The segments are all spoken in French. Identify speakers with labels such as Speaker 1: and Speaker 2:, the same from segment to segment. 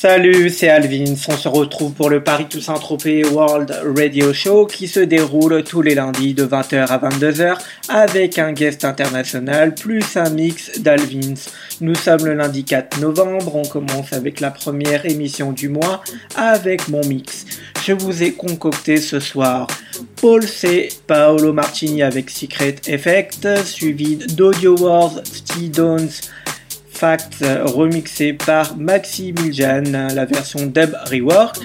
Speaker 1: Salut, c'est Alvin. On se retrouve pour le Paris Toussaint Tropez World Radio Show qui se déroule tous les lundis de 20h à 22h avec un guest international plus un mix d'Alvins. Nous sommes le lundi 4 novembre. On commence avec la première émission du mois avec mon mix. Je vous ai concocté ce soir Paul C. Paolo Martini avec Secret Effect, suivi d'Audio Wars, Stones, Fact remixé par Maxi Miljan, la version dub rework.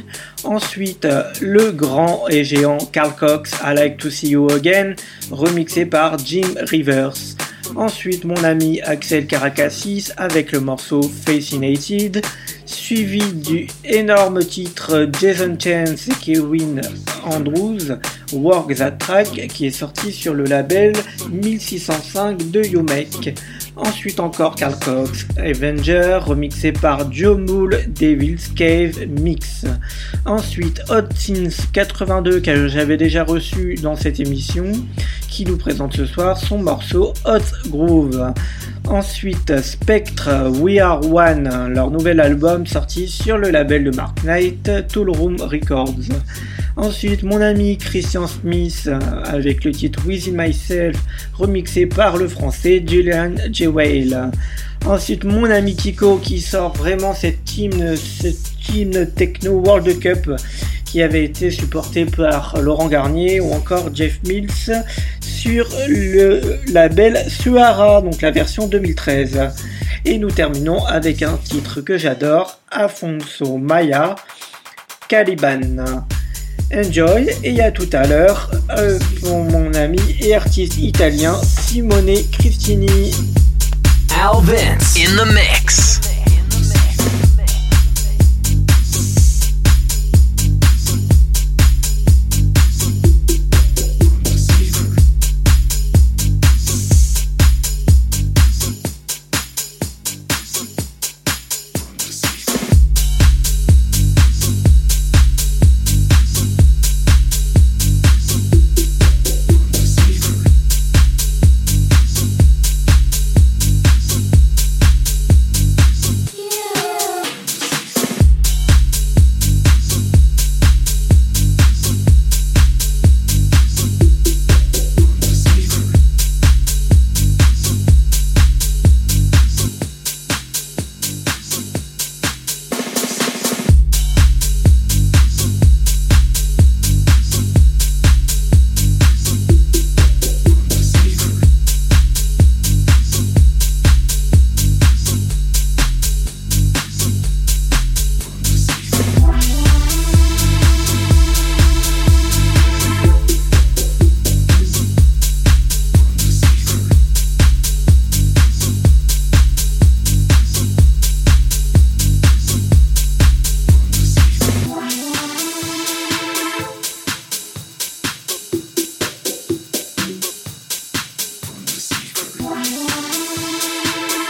Speaker 1: Ensuite, le grand et géant Carl Cox, I Like to See You Again, remixé par Jim Rivers. Ensuite, mon ami Axel Caracassis avec le morceau Fascinated, suivi du énorme titre Jason Chance et Kevin Andrews, Work That Track, qui est sorti sur le label 1605 de Yomek. Ensuite encore Carl Cox, Avenger, remixé par Joe Moole, Devil's Cave Mix. Ensuite Hot Sins 82 que j'avais déjà reçu dans cette émission, qui nous présente ce soir son morceau Hot Groove. Ensuite Spectre, We Are One, leur nouvel album sorti sur le label de Mark Knight, Tool Room Records. Ensuite, mon ami Christian Smith avec le titre Within Myself, remixé par le français Julian J. Whale. Ensuite, mon ami Kiko qui sort vraiment cette hymne, cette hymne techno World Cup qui avait été supporté par Laurent Garnier ou encore Jeff Mills sur le label Suara, donc la version 2013. Et nous terminons avec un titre que j'adore, Afonso Maya, Caliban. Enjoy et à tout à l'heure euh, pour mon ami et artiste italien Simone Cristini.
Speaker 2: Alvin in the mix.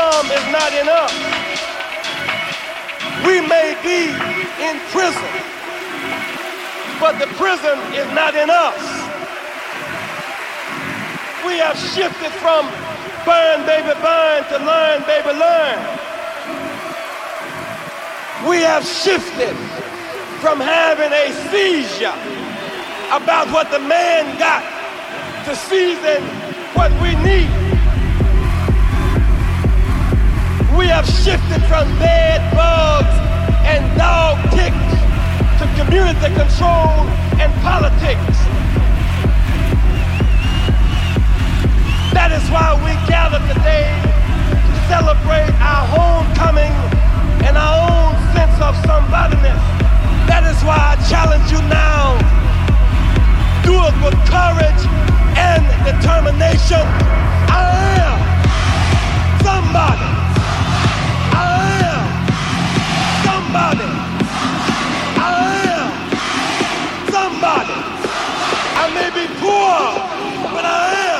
Speaker 3: is not enough. We may be in prison,
Speaker 4: but the prison is not in us. We have shifted from burn, baby, burn to learn, baby, learn. We have shifted from having a seizure about what the man got to seizing what we need. Have shifted from bed bugs and dog ticks to community control and politics. That is why we gather today to celebrate our homecoming and our own sense of somebodyness. That is why I challenge you now. Do it with courage and determination. I am somebody. Somebody. somebody. I may be poor, but I am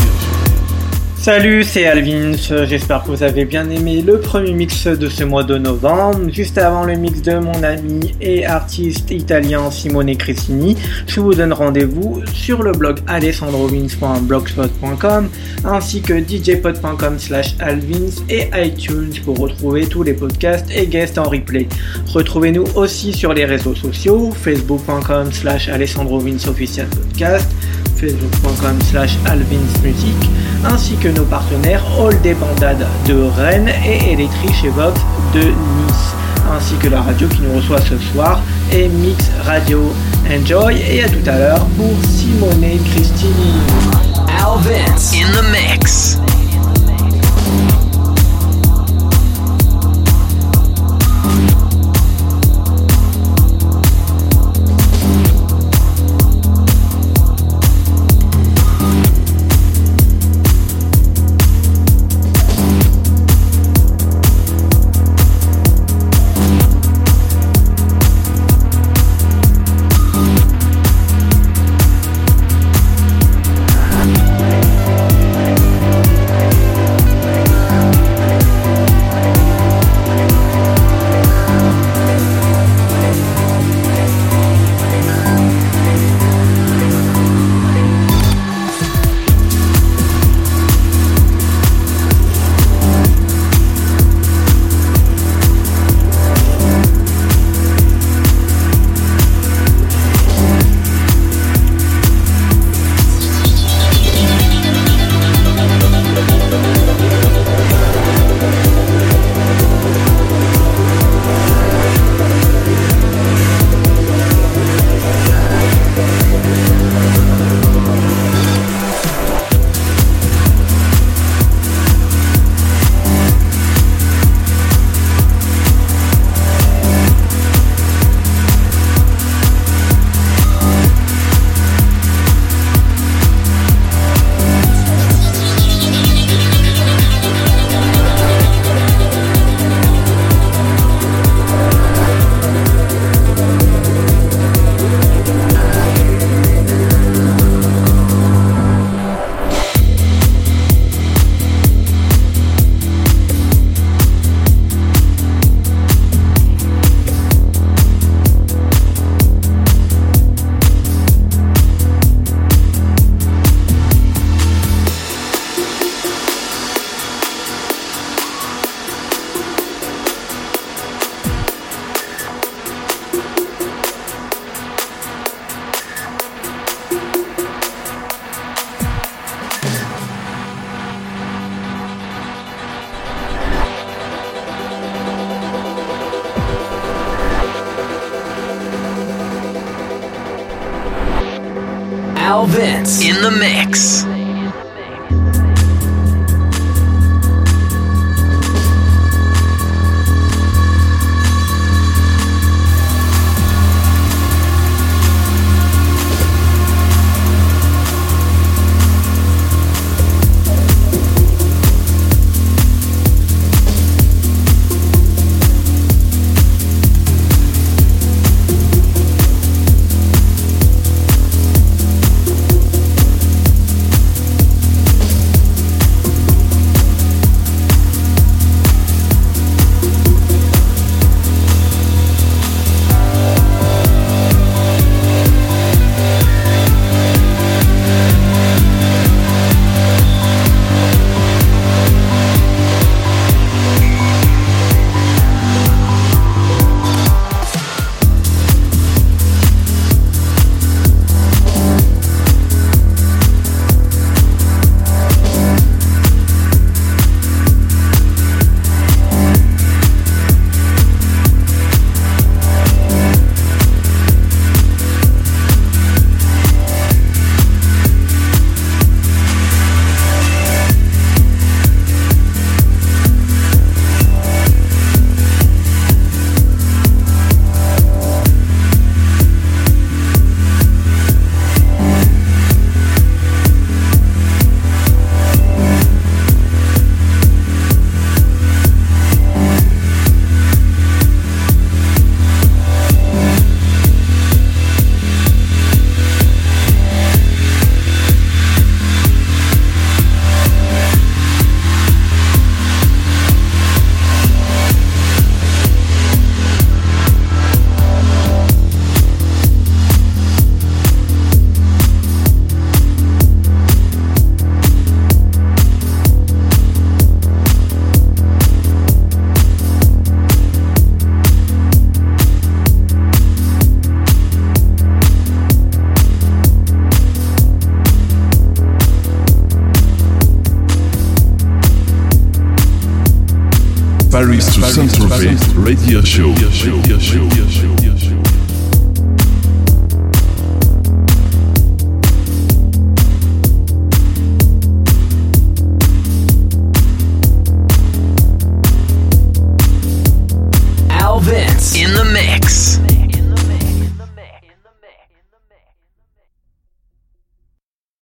Speaker 1: Salut, c'est Alvin. J'espère que vous avez bien aimé le premier mix de ce mois de novembre. Juste avant le mix de mon ami et artiste italien Simone Cressini, je vous donne rendez-vous sur le blog alessandrovins.blogspot.com ainsi que djpod.com slash alvins et iTunes pour retrouver tous les podcasts et guests en replay. Retrouvez-nous aussi sur les réseaux sociaux facebook.com slash alessandrovins podcast facebook.com slash alvinsmusic ainsi que nos partenaires All des Bandades de Rennes et Electric Vox de Nice ainsi que la radio qui nous reçoit ce soir et Mix Radio. Enjoy et à tout à l'heure pour Simone Christini.
Speaker 5: Alvin's in the mix.